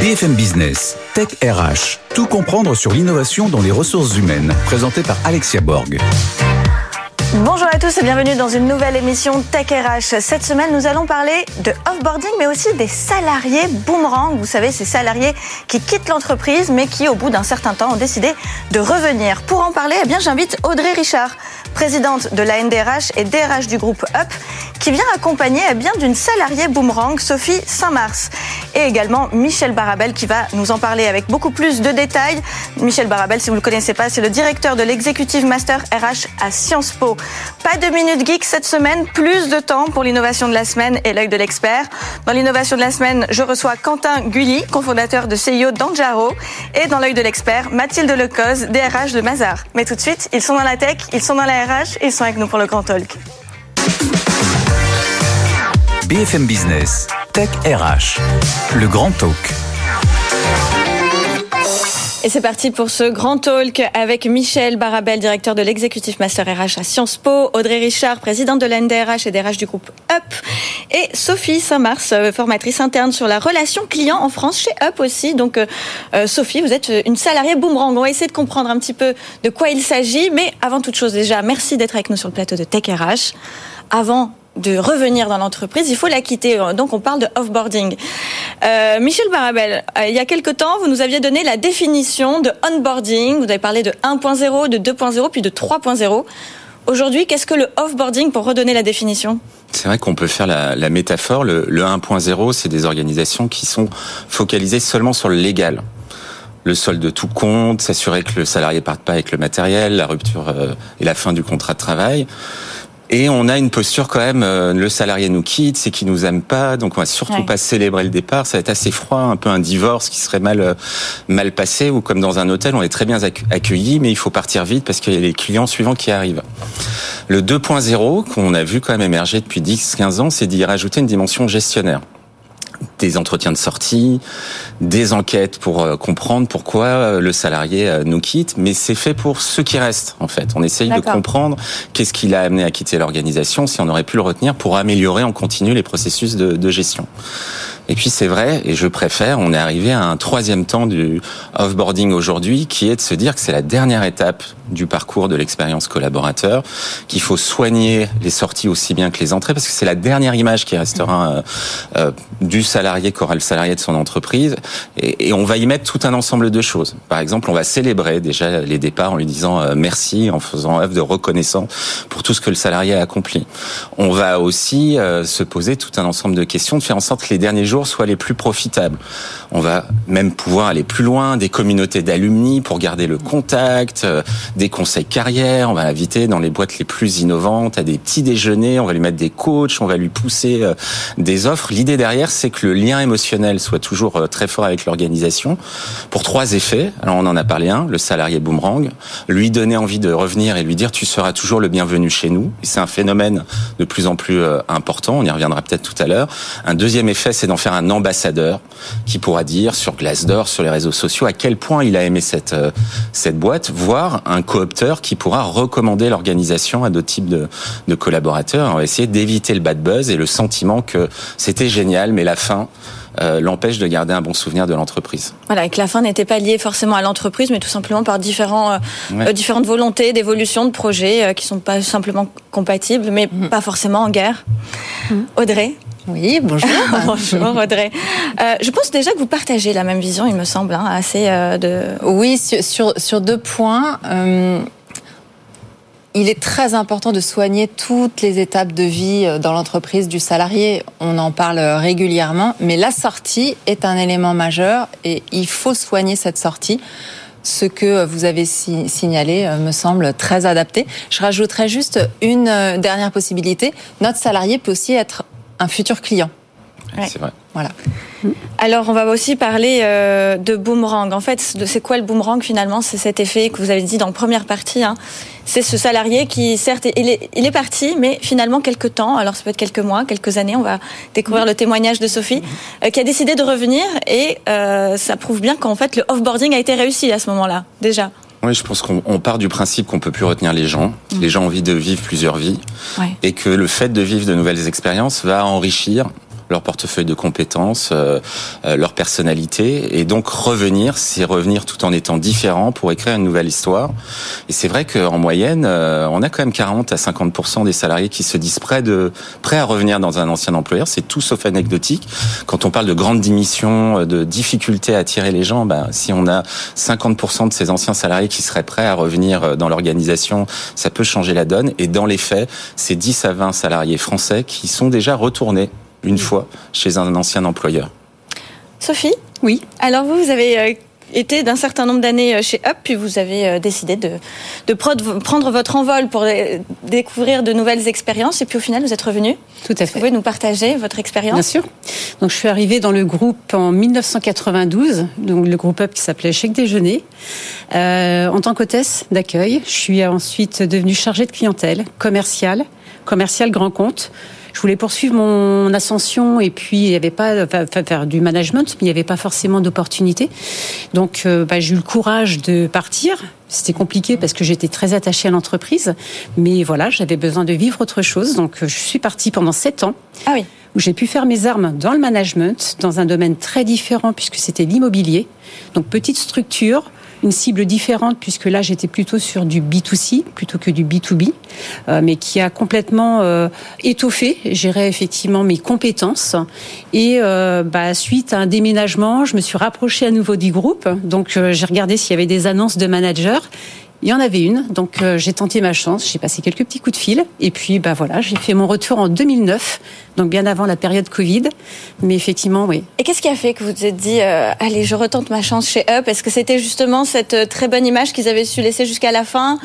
BFM Business, Tech RH, tout comprendre sur l'innovation dans les ressources humaines, présenté par Alexia Borg. Bonjour à tous et bienvenue dans une nouvelle émission Tech RH. Cette semaine, nous allons parler de offboarding, mais aussi des salariés boomerang. Vous savez, ces salariés qui quittent l'entreprise, mais qui, au bout d'un certain temps, ont décidé de revenir. Pour en parler, eh bien, j'invite Audrey Richard, présidente de la NDRH et DRH du groupe UP, qui vient accompagner eh bien d'une salariée boomerang, Sophie Saint-Mars. Et également Michel Barabel qui va nous en parler avec beaucoup plus de détails. Michel Barabel, si vous ne le connaissez pas, c'est le directeur de l'exécutive master RH à Sciences Po. Pas de minute geek cette semaine, plus de temps pour l'innovation de la semaine et l'œil de l'expert. Dans l'innovation de la semaine, je reçois Quentin Gully, cofondateur de CIO d'Anjaro. Et dans l'œil de l'expert, Mathilde Lecoz, DRH de Mazar. Mais tout de suite, ils sont dans la tech, ils sont dans la RH ils sont avec nous pour le Grand Talk. BFM Business, Tech RH, le Grand Talk. Et c'est parti pour ce grand talk avec Michel Barabel, directeur de l'exécutif Master RH à Sciences Po, Audrey Richard, présidente de l'NDRH et DRH du groupe UP, et Sophie Saint-Mars, euh, formatrice interne sur la relation client en France chez UP aussi. Donc, euh, euh, Sophie, vous êtes une salariée boomerang. On va essayer de comprendre un petit peu de quoi il s'agit. Mais avant toute chose, déjà, merci d'être avec nous sur le plateau de Tech RH. Avant de revenir dans l'entreprise, il faut la quitter. Donc on parle de offboarding. Euh, Michel Barabel, euh, il y a quelque temps, vous nous aviez donné la définition de onboarding. Vous avez parlé de 1.0, de 2.0, puis de 3.0. Aujourd'hui, qu'est-ce que le offboarding pour redonner la définition? C'est vrai qu'on peut faire la, métaphore. Le, le 1.0, c'est des organisations qui sont focalisées seulement sur le légal le solde de tout compte, s'assurer que le salarié parte pas avec le matériel, la rupture euh, et la fin du contrat de travail. Et on a une posture quand même, euh, le salarié nous quitte, c'est qu'il nous aime pas, donc on va surtout pas célébrer le départ. Ça va être assez froid, un peu un divorce qui serait mal euh, mal passé, ou comme dans un hôtel, on est très bien accueilli, mais il faut partir vite parce qu'il y a les clients suivants qui arrivent. Le 2.0 qu'on a vu quand même émerger depuis 10-15 ans, c'est d'y rajouter une dimension gestionnaire des entretiens de sortie, des enquêtes pour euh, comprendre pourquoi euh, le salarié euh, nous quitte, mais c'est fait pour ceux qui restent en fait. On essaye de comprendre qu'est-ce qui l'a amené à quitter l'organisation, si on aurait pu le retenir pour améliorer en continu les processus de, de gestion. Et puis c'est vrai, et je préfère, on est arrivé à un troisième temps du offboarding aujourd'hui, qui est de se dire que c'est la dernière étape du parcours de l'expérience collaborateur, qu'il faut soigner les sorties aussi bien que les entrées, parce que c'est la dernière image qui restera euh, euh, du salarié qu'aura le salarié de son entreprise, et, on va y mettre tout un ensemble de choses. Par exemple, on va célébrer déjà les départs en lui disant euh, merci, en faisant œuvre de reconnaissance pour tout ce que le salarié a accompli. On va aussi se poser tout un ensemble de questions, de faire en sorte que les derniers jours soient les plus profitables. On va même pouvoir aller plus loin, des communautés d'alumni pour garder le contact, euh, des conseils carrière, on va l'inviter dans les boîtes les plus innovantes, à des petits déjeuners, on va lui mettre des coachs, on va lui pousser euh, des offres. L'idée derrière, c'est que le lien émotionnel soit toujours euh, très fort avec l'organisation pour trois effets. Alors on en a parlé un, le salarié boomerang, lui donner envie de revenir et lui dire tu seras toujours le bienvenu chez nous. C'est un phénomène de plus en plus important, on y reviendra peut-être tout à l'heure. Un deuxième effet, c'est d'en faire un ambassadeur qui pourra dire sur Glassdoor, sur les réseaux sociaux, à quel point il a aimé cette euh, cette boîte, voire un coopteur qui pourra recommander l'organisation à d'autres types de, de collaborateurs. On va essayer d'éviter le bad buzz et le sentiment que c'était génial, mais la fin euh, l'empêche de garder un bon souvenir de l'entreprise. Voilà, et que la fin n'était pas liée forcément à l'entreprise, mais tout simplement par différents, euh, différentes volontés d'évolution de projets qui sont pas simplement compatibles, mais mm. pas forcément en guerre. Mm. Audrey? Oui, bonjour. bonjour Audrey. Euh, je pense déjà que vous partagez la même vision, il me semble, hein, assez euh, de... Oui, sur, sur, deux points. Euh, il est très important de soigner toutes les étapes de vie euh, dans l'entreprise du salarié. On en parle régulièrement, mais la sortie est un élément majeur et il faut soigner cette sortie ce que vous avez signalé me semble très adapté. Je rajouterais juste une dernière possibilité. Notre salarié peut aussi être un futur client. C'est vrai. Voilà. Alors, on va aussi parler euh, de boomerang. En fait, c'est quoi le boomerang finalement? C'est cet effet que vous avez dit dans la première partie. Hein. C'est ce salarié qui, certes, il est, il est parti, mais finalement, quelques temps, alors ça peut être quelques mois, quelques années, on va découvrir le témoignage de Sophie, euh, qui a décidé de revenir et euh, ça prouve bien qu'en fait, le offboarding a été réussi à ce moment-là, déjà. Oui, je pense qu'on part du principe qu'on peut plus retenir les gens. Mm. Les gens ont envie de vivre plusieurs vies. Et que le fait de vivre de nouvelles expériences va enrichir leur portefeuille de compétences, euh, euh, leur personnalité. Et donc revenir, c'est revenir tout en étant différent pour écrire une nouvelle histoire. Et c'est vrai qu'en moyenne, euh, on a quand même 40 à 50% des salariés qui se disent prêts, de, prêts à revenir dans un ancien employeur. C'est tout sauf anecdotique. Quand on parle de grandes démissions, de difficultés à attirer les gens, ben, si on a 50% de ces anciens salariés qui seraient prêts à revenir dans l'organisation, ça peut changer la donne. Et dans les faits, c'est 10 à 20 salariés français qui sont déjà retournés une fois chez un ancien employeur. Sophie Oui. Alors vous, vous avez euh, été d'un certain nombre d'années euh, chez Up, puis vous avez euh, décidé de, de prendre votre envol pour découvrir de nouvelles expériences, et puis au final, vous êtes revenu. Tout à fait. Vous pouvez nous partager votre expérience Bien sûr. Donc je suis arrivée dans le groupe en 1992, donc le groupe Up qui s'appelait Chèque Déjeuner, euh, en tant qu'hôtesse d'accueil. Je suis ensuite devenue chargée de clientèle, commerciale, commerciale grand compte je voulais poursuivre mon ascension et puis il n'y avait pas enfin, faire du management, mais il n'y avait pas forcément d'opportunité. Donc euh, bah, j'ai eu le courage de partir. C'était compliqué parce que j'étais très attachée à l'entreprise, mais voilà, j'avais besoin de vivre autre chose. Donc euh, je suis partie pendant sept ans. Ah oui. Où j'ai pu faire mes armes dans le management, dans un domaine très différent puisque c'était l'immobilier. Donc petite structure, une cible différente puisque là j'étais plutôt sur du B2C plutôt que du B2B, euh, mais qui a complètement euh, étoffé, gérait effectivement mes compétences. Et euh, bah, suite à un déménagement, je me suis rapprochée à nouveau du groupe. Donc j'ai regardé s'il y avait des annonces de managers. Il y en avait une, donc j'ai tenté ma chance, j'ai passé quelques petits coups de fil, et puis bah voilà, j'ai fait mon retour en 2009 donc bien avant la période Covid. Mais effectivement, oui. Et qu'est-ce qui a fait que vous vous êtes dit, euh, allez, je retente ma chance chez Up? Est-ce que c'était justement cette euh, très bonne image qu'ils avaient su laisser jusqu'à la fin?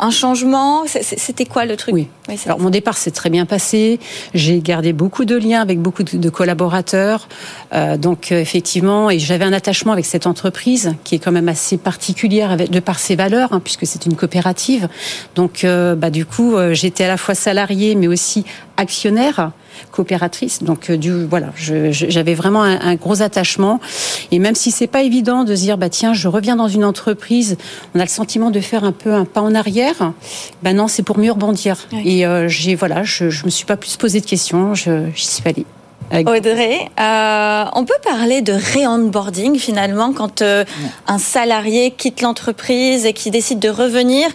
Un changement? C'était quoi le truc? Oui. Alors mon départ s'est très bien passé. J'ai gardé beaucoup de liens avec beaucoup de, collaborateurs. Euh, donc effectivement, et j'avais un attachement avec cette entreprise qui est quand même assez particulière avec, de par ses valeurs, hein, puisque c'est une coopérative. Donc bah du coup, j'étais à la fois salarié mais aussi actionnaire coopératrice. Donc, euh, du, voilà, j'avais vraiment un, gros attachement. Et même si c'est pas évident de se dire, bah tiens, je reviens dans une entreprise, on a le sentiment de faire un peu un pas en arrière. Ben non, c'est pour mieux rebondir. Et euh, j'ai, voilà, je, je me suis pas plus posé de questions. Je, j'y suis allée. Audrey, euh, on peut parler de ré-onboarding finalement quand euh, un salarié quitte l'entreprise et qui décide de revenir.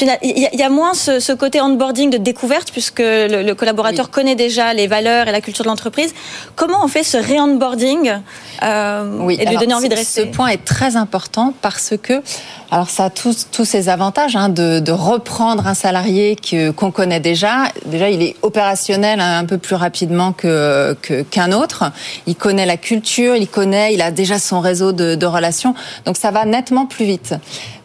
Il y, a moins ce, côté onboarding de découverte puisque le, collaborateur connaît déjà les valeurs et la culture de l'entreprise. Comment on fait ce ré-onboarding euh, et de lui donner envie de rester Ce point est très important parce que alors ça a tous, tous ses avantages hein, de, de, reprendre un salarié qu'on connaît déjà. Déjà, il est opérationnel un peu plus rapidement que qu'un autre. Il connaît la culture, il connaît, il a déjà son réseau de, relations. Donc ça va nettement plus vite.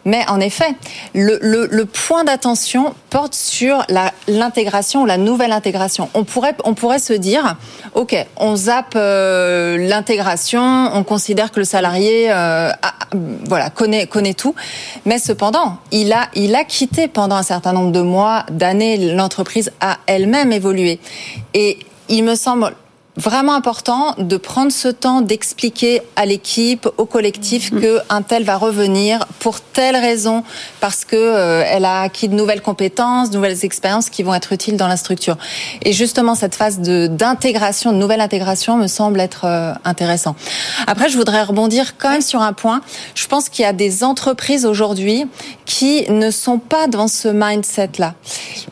Mais en effet, le point d'attention porte sur l'intégration, la, nouvelle intégration. On pourrait, on pourrait se dire, ok, on zappe euh, l'intégration, on considère que le salarié, euh, voilà, connaît, connaît tout. Mais cependant, il a, il a quitté pendant un certain nombre de mois, d'années, l'entreprise a elle-même évolué. Et il me semble vraiment important de prendre ce temps d'expliquer à l'équipe, au collectif mm-hmm. que un tel va revenir pour telle raison parce que euh, elle a acquis de nouvelles compétences, de nouvelles expériences qui vont être utiles dans la structure. Et justement cette phase de d'intégration, de nouvelle intégration me semble être euh, intéressant. Après je voudrais rebondir quand même sur un point. Je pense qu'il y a des entreprises aujourd'hui qui ne sont pas dans ce mindset là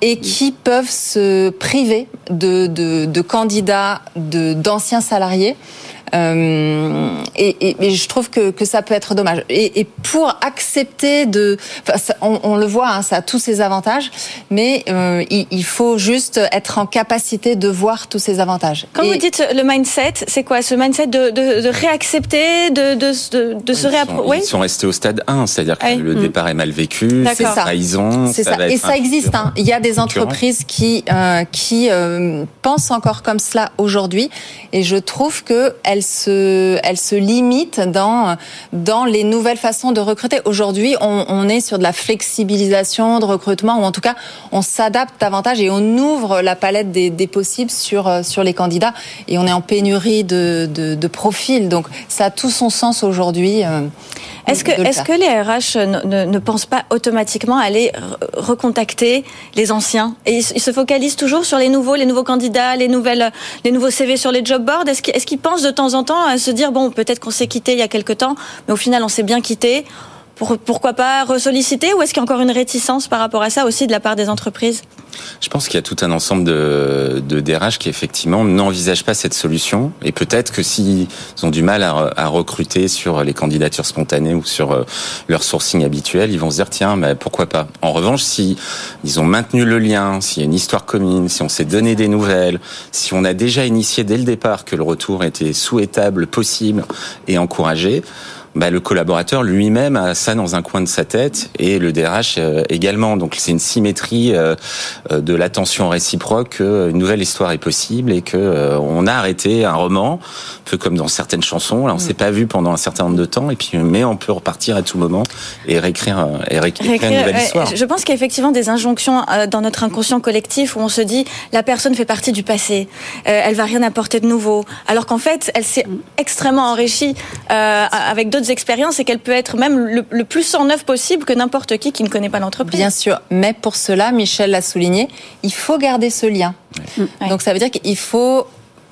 et qui peuvent se priver de de, de candidats d'anciens salariés euh, et, et, je trouve que, que, ça peut être dommage. Et, et pour accepter de, on, on, le voit, hein, ça a tous ses avantages, mais euh, il, il, faut juste être en capacité de voir tous ces avantages. Quand vous dites le mindset, c'est quoi Ce mindset de, de, de réaccepter, de, de, de se réapproprier Ils sont restés au stade 1, c'est-à-dire que le mm. départ est mal vécu, c'est trahison. C'est ça. Et ça existe. Hein. Il y a des entreprises qui euh, qui euh, pensent encore comme cela aujourd'hui, et je trouve que elles se, elle se limite dans, dans les nouvelles façons de recruter. Aujourd'hui, on, est sur de la flexibilisation de recrutement, ou en tout cas, on s'adapte davantage et on ouvre la palette des, possibles sur, sur les candidats. Et on est en pénurie de, de, de profils. Donc, ça a tout son sens aujourd'hui. Est-ce que, est que les RH ne, ne, pensent pas automatiquement aller recontacter les anciens? Et ils, se focalisent toujours sur les nouveaux, les nouveaux candidats, les, nouvelles, les nouveaux CV sur les job boards? Est-ce qu'ils pensent de temps en temps à se dire, bon, peut-être qu'on s'est quitté il y a quelque temps, mais au final, on s'est bien quitté pourquoi pas ressolliciter ou est-ce qu'il y a encore une réticence par rapport à ça aussi de la part des entreprises? Je pense qu'il y a tout un ensemble de, de DRH qui effectivement n'envisagent pas cette solution et peut-être que s'ils ont du mal à, recruter sur les candidatures spontanées ou sur euh, leur sourcing habituel, ils vont se dire tiens, mais pourquoi pas? En revanche, si ils ont maintenu le lien, s'il y a une histoire commune, si on s'est donné des nouvelles, si on a déjà initié dès le départ que le retour était souhaitable, possible et encouragé, bah, le collaborateur lui-même a ça dans un coin de sa tête et le DRH euh, également. Donc c'est une symétrie euh, euh, de l'attention réciproque qu'une nouvelle histoire est possible et que on a arrêté un roman, un peu comme dans certaines chansons. Là, on mm. s'est pas vu pendant un certain nombre de temps et puis mais on peut repartir à tout moment et réécrire et réécrire, une nouvelle histoire. Je pense qu'il y a effectivement des injonctions dans notre inconscient collectif où on se dit la personne fait partie du passé, elle va rien apporter de nouveau, alors qu'en fait elle s'est mm. extrêmement enrichie avec d'autres expériences et qu'elle peut être même le, plus en neuf possible que n'importe qui qui ne connaît pas l'entreprise. Bien sûr, mais pour cela, Michel l'a souligné, il faut garder ce lien. Donc ça veut dire qu'il faut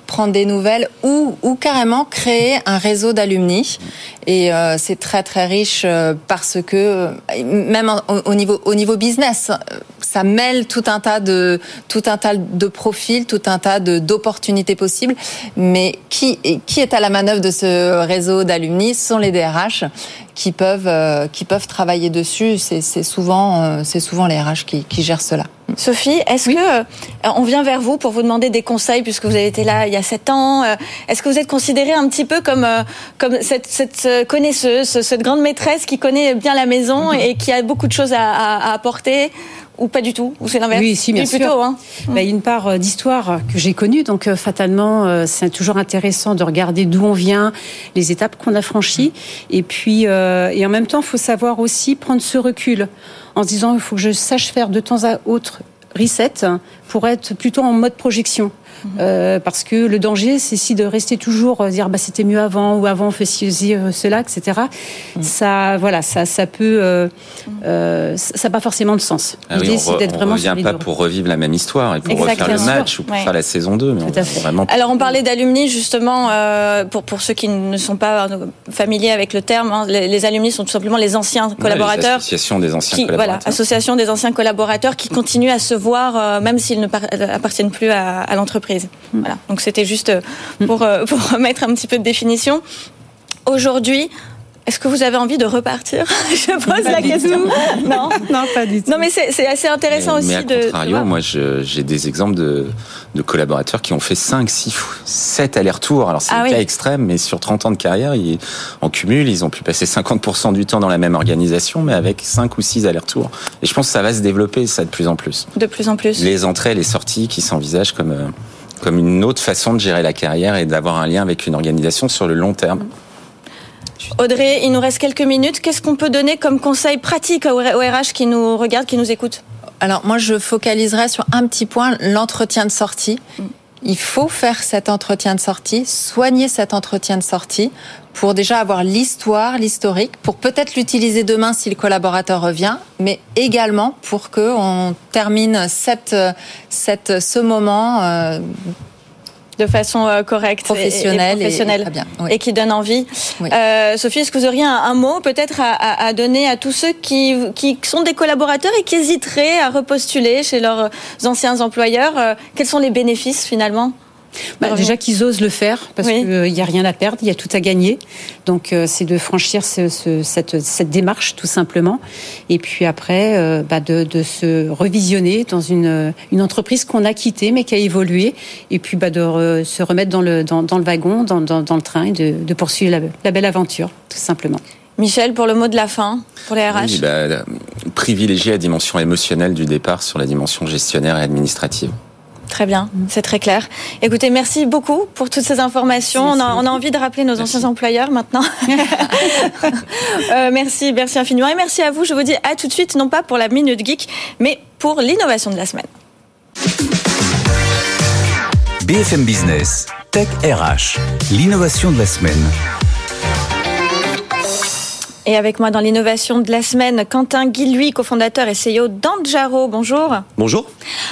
prendre des nouvelles ou, ou carrément créer un réseau d'alumni. Et euh, c'est très très riche euh, parce que euh, même au, niveau au niveau business, ça mêle tout un tas de tout un tas de profils, tout un tas de d'opportunités possibles. Mais qui qui est à la manœuvre de ce réseau d'alumni Ce sont les DRH qui peuvent qui peuvent travailler dessus. C'est souvent c'est souvent les RH qui, qui gèrent cela. Sophie, est-ce que euh, on vient vers vous pour vous demander des conseils puisque vous avez été là il y a sept ans euh, Est-ce que vous êtes considérée un petit peu comme euh, comme cette, cette connaisseuse, cette grande maîtresse qui connaît bien la maison mhm. et qui a beaucoup de choses à, à apporter? Ou pas du tout Ou c'est l'inverse? Oui, si, bien sûr. Plutôt, hein bah, il y a une part d'histoire que j'ai connue, donc fatalement, c'est toujours intéressant de regarder d'où on vient, les étapes qu'on a franchies, et puis et en même temps, il faut savoir aussi prendre ce recul en se disant il faut que je sache faire de temps à autre reset pour être plutôt en mode projection. Euh, parce que le danger, c'est si de rester toujours euh, dire bah c'était mieux avant ou avant on fait ci, euh, cela, etc. Mm. Ça, voilà, ça, ça peut, euh, ça n'a pas forcément de sens. Ah L'idée, c'est d'être vraiment. On ne revient pas pour revivre la même histoire et pour refaire le match ou pour faire la saison 2. Mais on vraiment... Alors on parlait d'alumni justement pour pour ceux qui ne sont pas familiers avec le terme. Hein, les, les, alumni sont tout simplement les anciens collaborateurs. association des anciens collaborateurs. Voilà, association des anciens collaborateurs qui continuent à se voir même s'ils ne appartiennent plus à, à l'entreprise. Voilà. Donc c'était juste euh, pour, euh, pour remettre un petit peu de définition. Aujourd'hui, est-ce que vous avez envie de repartir Je pose la question. Non, non, pas du tout. Non, mais c'est assez intéressant aussi mais à Contrario, moi, j'ai des exemples de, de, collaborateurs qui ont fait 5, 6, 7 allers-retours. Alors, c'est ah un cas extrême, mais sur 30 ans de carrière, ils, en cumul, ils ont pu passer 50% du temps dans la même organisation, mais avec 5 ou 6 allers-retours. Et je pense que ça va se développer, ça, de plus en plus. De plus en plus. Les entrées, les sorties qui s'envisagent comme... Euh, comme une autre façon de gérer la carrière et d'avoir un lien avec une organisation sur le long terme. Audrey, il nous reste quelques minutes. Qu'est-ce qu'on peut donner comme conseil pratique au RH qui nous regarde, qui nous écoute? Alors moi, je focaliserai sur un petit point, l'entretien de sortie. Mm il faut faire cet entretien de sortie, soigner cet entretien de sortie pour déjà avoir l'histoire, l'historique, pour peut-être l'utiliser demain si le collaborateur revient, mais également pour que on termine cette, cette, ce moment euh, de façon euh, correcte professionnelle et, professionnelle. et, qui donne envie. Euh, Sophie, est-ce que vous auriez un, mot peut-être à, donner à tous ceux qui, qui sont des collaborateurs et qui hésiteraient à repostuler chez leurs anciens employeurs Quels sont les bénéfices finalement? Bah, déjà qu'ils osent le faire, parce qu'il n'y a rien à perdre, il y a tout à gagner. Donc euh, c'est de franchir ce, ce, cette, cette, démarche tout simplement. Et puis après, euh, bah, de, de, se revisionner dans une, une entreprise qu'on a quittée mais qui a évolué. Et puis bah, de se remettre dans le, dans, dans le wagon, dans, dans, dans, le train et de, de poursuivre la, la, belle aventure, tout simplement. Michel, pour le mot de la fin, pour les RH oui, bah, Privilégier la dimension émotionnelle du départ sur la dimension gestionnaire et administrative. Très bien, c'est très clair. Écoutez, merci beaucoup pour toutes ces informations. On a, on a, envie de rappeler nos anciens employeurs maintenant. euh, merci, merci infiniment. Et merci à vous. Je vous dis à tout de suite, non pas pour la Minute Geek, mais pour l'innovation de la semaine. BFM Business, Tech RH, l'innovation de la semaine. Et avec moi dans l'innovation de la semaine, Quentin Guilluy, cofondateur et CEO d'Anjaro. Bonjour. Bonjour.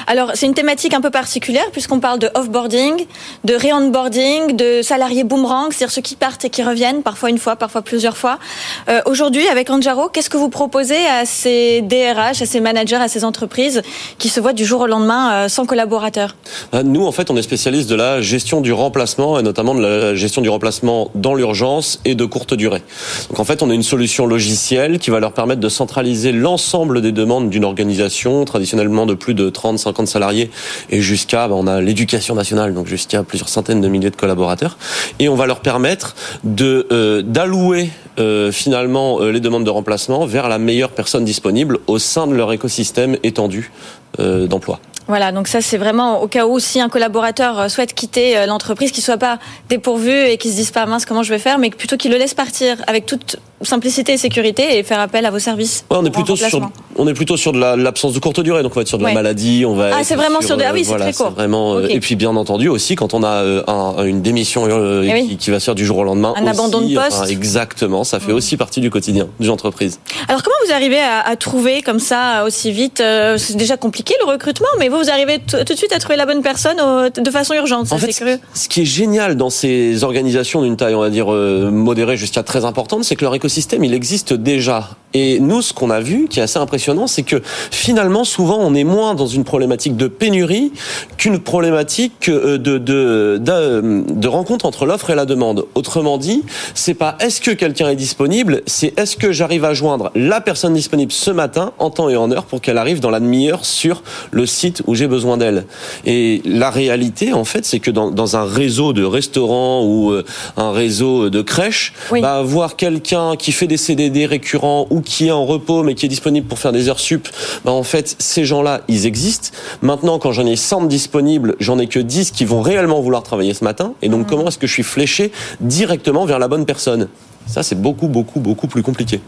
Alors, c'est une thématique un peu particulière puisqu'on parle de offboarding, de re-onboarding, de salariés boomerang, c'est-à-dire ceux qui partent et qui reviennent, parfois une fois, parfois plusieurs fois. Euh, Aujourd'hui, avec Anjaro, qu'est-ce que vous proposez à ces DRH, à ces managers, à ces entreprises qui se voient du jour au lendemain euh, sans collaborateurs? Euh, Nous, en fait, on est spécialiste de la gestion du remplacement et notamment de la gestion du remplacement dans l'urgence et de courte durée. Donc, en fait, on a une solution logicielle qui va leur permettre de centraliser l'ensemble des demandes d'une organisation, traditionnellement de plus de 30, 50 salariés, et jusqu'à, ben, on a l'éducation nationale, donc jusqu'à plusieurs centaines de milliers de collaborateurs, et on va leur permettre de euh, d'allouer euh, finalement euh, les demandes de remplacement vers la meilleure personne disponible au sein de leur écosystème étendu d'emploi. Voilà, donc ça c'est vraiment au cas où si un collaborateur souhaite quitter l'entreprise, qu'il soit pas dépourvu et qu'il se dise pas mince comment je vais faire, mais plutôt qu'il le laisse partir avec toute simplicité et sécurité et faire appel à vos services. Ouais, on est plutôt sur on est plutôt sur de la- l'absence de courte durée donc on va être sur de Ouais. la maladie on va Ah, c'est vraiment sur de- ah oui, c'est très court. vraiment euh, et puis bien entendu aussi quand on a euh, un- une démission euh, Eh oui. qui, qui va se faire du jour au lendemain Un aussi, abandon de poste. enfin, exactement ça fait aussi partie du quotidien d'une entreprise Alors comment vous arrivez à, à trouver comme ça aussi vite euh, C'est déjà compliqué le recrutement, mais vous vous arrivez tout de suite à trouver la bonne personne de façon urgente. Ça En fait, curieux. ce qui est génial dans ces organisations d'une taille, on va dire, euh, modérée jusqu'à très importante, c'est que leur écosystème, il existe déjà. Et nous, ce qu'on a vu, qui est assez impressionnant, c'est que finalement, souvent, on est moins dans une problématique de pénurie qu'une problématique euh, de, de, de, de rencontre entre l'offre et la demande. Autrement dit, c'est pas est-ce que quelqu'un est disponible, c'est est-ce que j'arrive à joindre la personne disponible ce matin, en temps et en heure, pour qu'elle arrive dans la demi-heure sur le site où j'ai besoin d'elle. Et la réalité, en fait, c'est que dans, dans un réseau de restaurants ou euh, un réseau de crèches, Oui. bah, avoir quelqu'un qui fait des CDD récurrents ou qui est en repos mais qui est disponible pour faire des heures sup, bah, en fait, ces gens-là, ils existent. Maintenant, quand j'en ai 100 disponibles, j'en ai que 10 qui vont réellement vouloir travailler ce matin. Et donc, comment est-ce que je suis fléché directement vers la bonne personne? Ça, c'est beaucoup, beaucoup, beaucoup plus compliqué.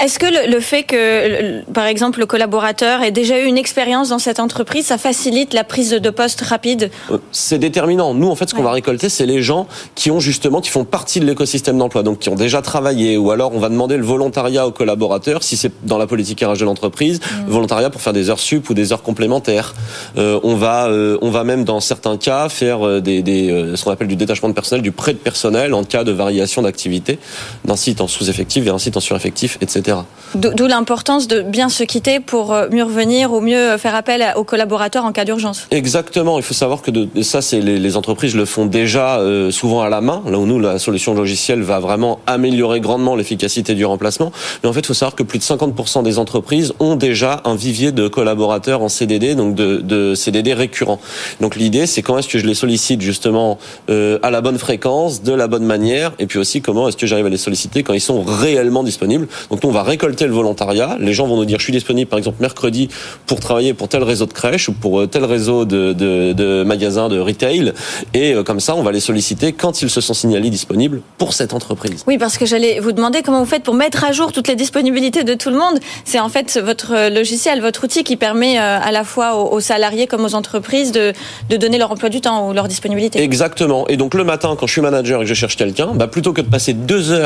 Est-ce que le, le fait que, par exemple, le collaborateur ait déjà eu une expérience dans cette entreprise, ça facilite la prise de poste rapide Euh, C'est déterminant. Nous, en fait, ce qu'on Ouais. va récolter, c'est les gens qui ont justement, qui font partie de l'écosystème d'emploi, donc qui ont déjà travaillé, ou alors on va demander le volontariat aux collaborateurs, si c'est dans la politique RH de l'entreprise, Mm. volontariat pour faire des heures sup ou des heures complémentaires. Euh, on va, euh, on va même dans certains cas faire euh, des, des euh, ce qu'on appelle du détachement de personnel, du prêt de personnel en cas de variation d'activité d'un site en sous-effectif vers un site en sur-effectif, etc. D'o- D'où l'importance de bien se quitter pour euh, mieux revenir ou mieux faire appel aux collaborateurs en cas d'urgence. Exactement. Il faut savoir que de, ça, c'est les, les entreprises le font déjà euh, souvent à la main. Là où nous, la solution logicielle va vraiment améliorer grandement l'efficacité du remplacement. Mais en fait, il faut savoir que plus de 50% des entreprises ont déjà un vivier de collaborateurs en CDD, donc de, de CDD récurrents. Donc l'idée, c'est comment est-ce que je les sollicite justement euh, à la bonne fréquence, de la bonne manière, et puis aussi comment est-ce que j'arrive à les solliciter quand ils sont réellement disponibles. Donc nous, on va récolter le volontariat. Les gens vont nous dire, je suis disponible, par exemple, mercredi pour travailler pour tel réseau de crèche ou pour euh, tel réseau de, de, de magasins de retail. Et euh, comme ça, on va les solliciter quand ils se sont signalés disponibles pour cette entreprise. Oui, parce que j'allais vous demander comment vous faites pour mettre à jour toutes les disponibilités de tout le monde. C'est en fait votre euh, logiciel, votre outil qui permet à la fois aux, aux salariés comme aux entreprises de, de donner leur emploi du temps ou leur disponibilité. Exactement. Et donc le matin, quand je suis manager et que je cherche quelqu'un, bah, plutôt que de passer deux heures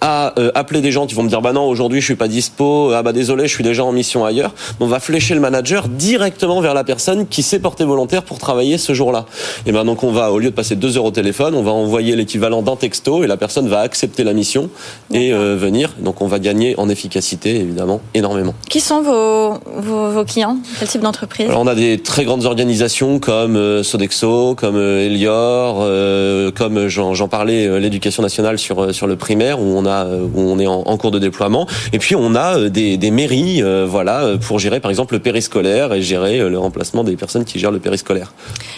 à euh, appeler des gens qui vont me dire bah non aujourd'hui je suis pas dispo, ah bah désolé je suis déjà en mission ailleurs, on va flécher le manager directement vers la personne qui s'est portée volontaire pour travailler ce jour-là. Et ben donc on va au lieu de passer deux heures au téléphone, on va envoyer l'équivalent d'un texto et la personne va accepter la mission et euh, venir. Donc on va gagner en efficacité évidemment énormément. Qui sont vos, vos, vos clients? Quel type d'entreprise? On a des très grandes organisations comme euh, Sodexo, comme Elior, comme j'en parlais, l'éducation nationale sur sur le primaire où on a euh, où on est en, cours de déploiement. Et puis on a euh, des, des mairies, euh, voilà, pour gérer par exemple le périscolaire et gérer le remplacement des personnes qui gèrent le périscolaire.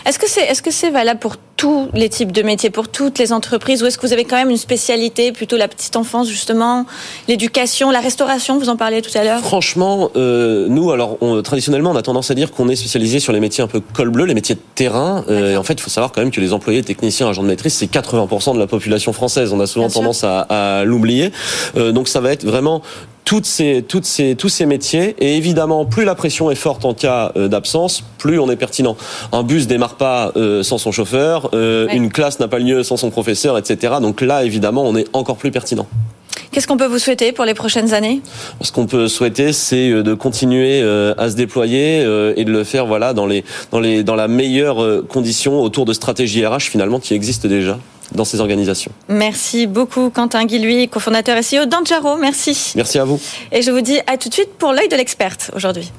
Est-ce que c'est est-ce que c'est valable pour tous les types de métiers, pour toutes les entreprises, ou est-ce que vous avez quand même une spécialité, plutôt la petite enfance justement, l'éducation, la restauration, vous en parliez tout à l'heure? Franchement, euh, nous, alors on- traditionnellement, on a tendance à dire qu'on est spécialisé sur les métiers un peu col bleu, les métiers de terrain. Euh, et en fait, il faut savoir quand même que les employés, techniciens, agents de maîtrise, c'est 80% de la population française. On a souvent Bien sûr. tendance à, à l'oublier. Euh, donc, ça va être vraiment toutes ces, toutes ces, tous ces métiers. Et évidemment, plus la pression est forte en cas euh, d'absence, plus on est pertinent. Un bus démarre pas euh, sans son chauffeur, euh, Ouais. une classe n'a pas lieu sans son professeur, etc. Donc là, évidemment, on est encore plus pertinent. Qu'est-ce qu'on peut vous souhaiter pour les prochaines années? Ce qu'on peut souhaiter, c'est de continuer à se déployer et de le faire voilà dans les dans les dans la meilleure condition autour de stratégies RH finalement qui existent déjà dans ces organisations. Merci beaucoup Quentin Guilhuy, cofondateur et CEO d'Anjaro. Merci. Merci à vous. Et je vous dis à tout de suite pour l'œil de l'experte aujourd'hui.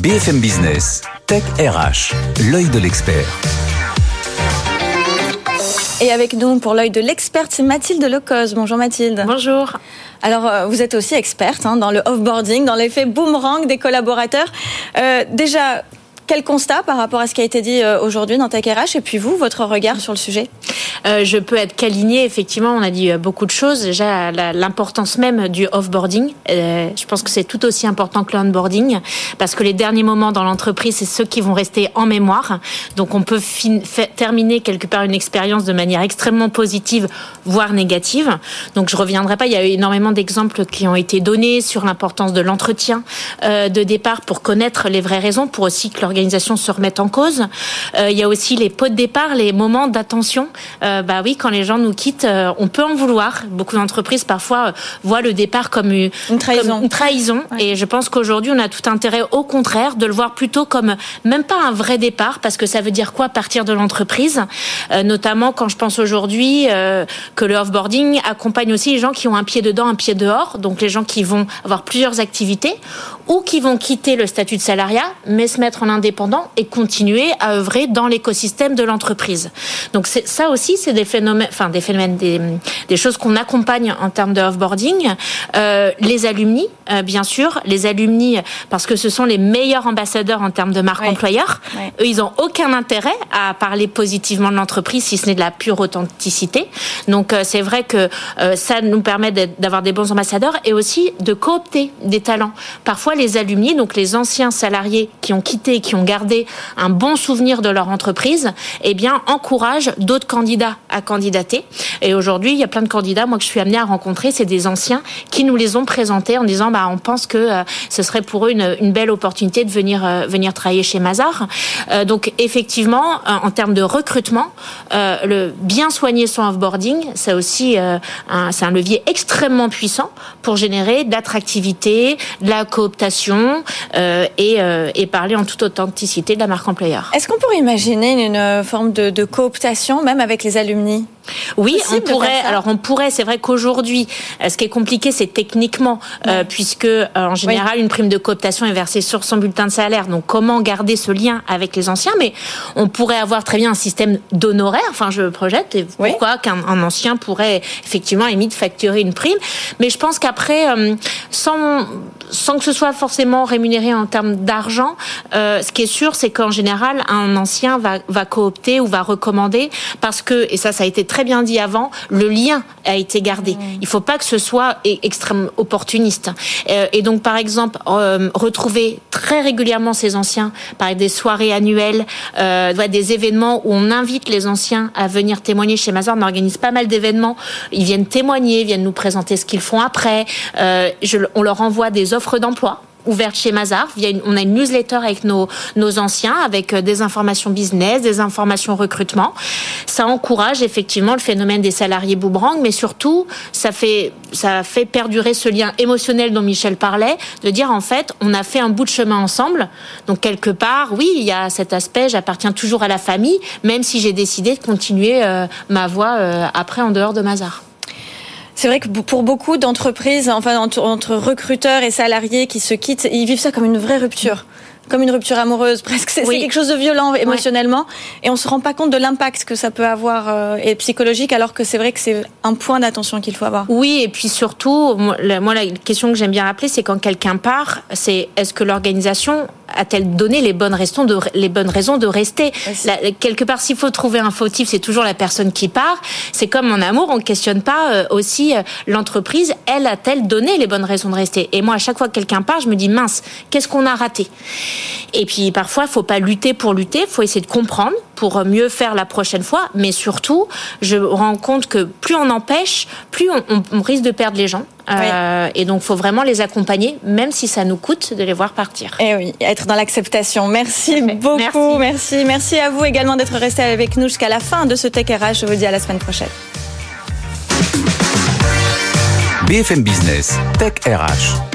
BFM Business, Tech RH, l'œil de l'expert. Et avec nous pour l'œil de l'experte, c'est Mathilde Lecoz. Bonjour Mathilde. Bonjour. Alors, euh, vous êtes aussi experte hein, dans le offboarding, dans l'effet boomerang des collaborateurs. Euh, déjà, quel constat par rapport à ce qui a été dit euh, aujourd'hui dans Tech RH Et puis vous, votre regard sur le sujet? Euh, Je peux être qu'alignée. Effectivement, on a dit euh, beaucoup de choses. Déjà, l'importance même du offboarding. Euh, je pense que c'est tout aussi important que l'onboarding parce que les derniers moments dans l'entreprise, c'est ceux qui vont rester en mémoire. Donc, on peut terminer quelque part une expérience de manière extrêmement positive, voire négative. Donc, je reviendrai pas. Il y a eu énormément d'exemples qui ont été donnés sur l'importance de l'entretien de départ pour connaître les vraies raisons, pour aussi que l'organisation se remettent en cause. Euh, il y a aussi les pots de départ, les moments d'attention. Euh, bah oui, quand les gens nous quittent, euh, on peut en vouloir. Beaucoup d'entreprises parfois voient le départ comme une, trahison. une trahison. Et je pense qu'aujourd'hui, on a tout intérêt, au contraire, de le voir plutôt comme même pas un vrai départ, parce que ça veut dire quoi partir de l'entreprise, notamment quand je pense aujourd'hui que le offboarding accompagne aussi les gens qui ont un pied dedans, un pied dehors, donc les gens qui vont avoir plusieurs activités ou qui vont quitter le statut de salariat, mais se mettre en indépendant et continuer à œuvrer dans l'écosystème de l'entreprise. Donc ça aussi, c'est des phénomènes, enfin des phénomènes, des, des choses qu'on accompagne en termes de offboarding. Euh, les alumni, euh, bien sûr, les alumni parce que ce sont les meilleurs ambassadeurs en termes de marque employeur. Eux, ils ont aucun intérêt à parler positivement de l'entreprise si ce n'est de la pure authenticité. Donc euh, c'est vrai que euh, ça nous permet d'avoir des bons ambassadeurs et aussi de coopter des talents. Parfois les alumni, donc les anciens salariés qui ont quitté et qui ont gardé un bon souvenir de leur entreprise, eh bien, encouragent d'autres candidats à candidater. Et aujourd'hui, il y a plein de candidats, moi, que je suis amenée à rencontrer, c'est des anciens qui nous les ont présentés en disant, bah, on pense que euh, ce serait pour eux une, belle opportunité de venir, euh, venir travailler chez Mazar. Euh, donc, effectivement, en termes de recrutement, le bien soigner son offboarding, c'est aussi un, un levier extrêmement puissant pour générer de l'attractivité, de la cooptation et, et parler en toute authenticité de la marque employeur. Est-ce qu'on pourrait imaginer une forme de, de cooptation même avec les alumni? Oui, on pourrait. Alors on pourrait. C'est vrai qu'aujourd'hui, euh, ce qui est compliqué, c'est techniquement, euh, puisque euh, en général, une prime de cooptation est versée sur son bulletin de salaire. Donc comment garder ce lien avec les anciens? Mais on pourrait avoir très bien un système d'honoraires. Enfin, je projette. Et pourquoi qu'un ancien pourrait effectivement limite facturer une prime? Mais je pense qu'après, sans sans que ce soit forcément rémunéré en termes d'argent, ce qui est sûr, c'est qu'en général, un ancien va va coopter ou va recommander parce que et ça, ça a été très bien dit avant, le lien a été gardé. Mmh. Il ne faut pas que ce soit e-, extrêmement opportuniste. Euh, et donc, par exemple, euh, retrouver très régulièrement ces anciens par des soirées annuelles, euh, des événements où on invite les anciens à venir témoigner chez Mazar. On organise pas mal d'événements. Ils viennent témoigner, viennent nous présenter ce qu'ils font après. on leur envoie des offres d'emploi ouverte chez Mazar. on a une newsletter avec nos, anciens, avec euh, des informations business, des informations recrutement. Ça encourage effectivement le phénomène des salariés boomerang, mais surtout, ça fait, ça fait perdurer ce lien émotionnel dont Michel parlait, de dire en fait, on a fait un bout de chemin ensemble. Donc quelque part, oui, il y a cet aspect, j'appartiens toujours à la famille, même si j'ai décidé de continuer euh, ma voie euh, après en dehors de Mazar. C'est vrai que pour beaucoup d'entreprises, enfin entre, recruteurs et salariés qui se quittent, ils vivent ça comme une vraie rupture comme une rupture amoureuse presque. C'est quelque chose de violent émotionnellement et on se rend pas compte de l'impact que ça peut avoir euh, et psychologique alors que c'est vrai que c'est un point d'attention qu'il faut avoir. Oui et puis surtout moi la, moi, la question que j'aime bien rappeler c'est quand quelqu'un part c'est est-ce que l'organisation a-t-elle donné les bonnes raisons de, les bonnes raisons de rester? Quelque part, s'il faut trouver un fautif, c'est toujours la personne qui part. C'est comme en amour, on ne questionne pas euh, aussi euh, l'entreprise. Elle a-t-elle donné les bonnes raisons de rester? Et moi, à chaque fois que quelqu'un part, je me dis mince, qu'est-ce qu'on a raté? Et puis parfois, il faut pas lutter pour lutter, il faut essayer de comprendre pour mieux faire la prochaine fois. Mais surtout, je me rends compte que plus on empêche, plus on risque de perdre les gens. Euh, et donc, il faut vraiment les accompagner, même si ça nous coûte de les voir partir. Et eh oui, être dans l'acceptation. Merci beaucoup. Merci. merci. à vous également d'être resté avec nous jusqu'à la fin de ce Tech RH. Je vous dis à la semaine prochaine. BFM Business, Tech RH.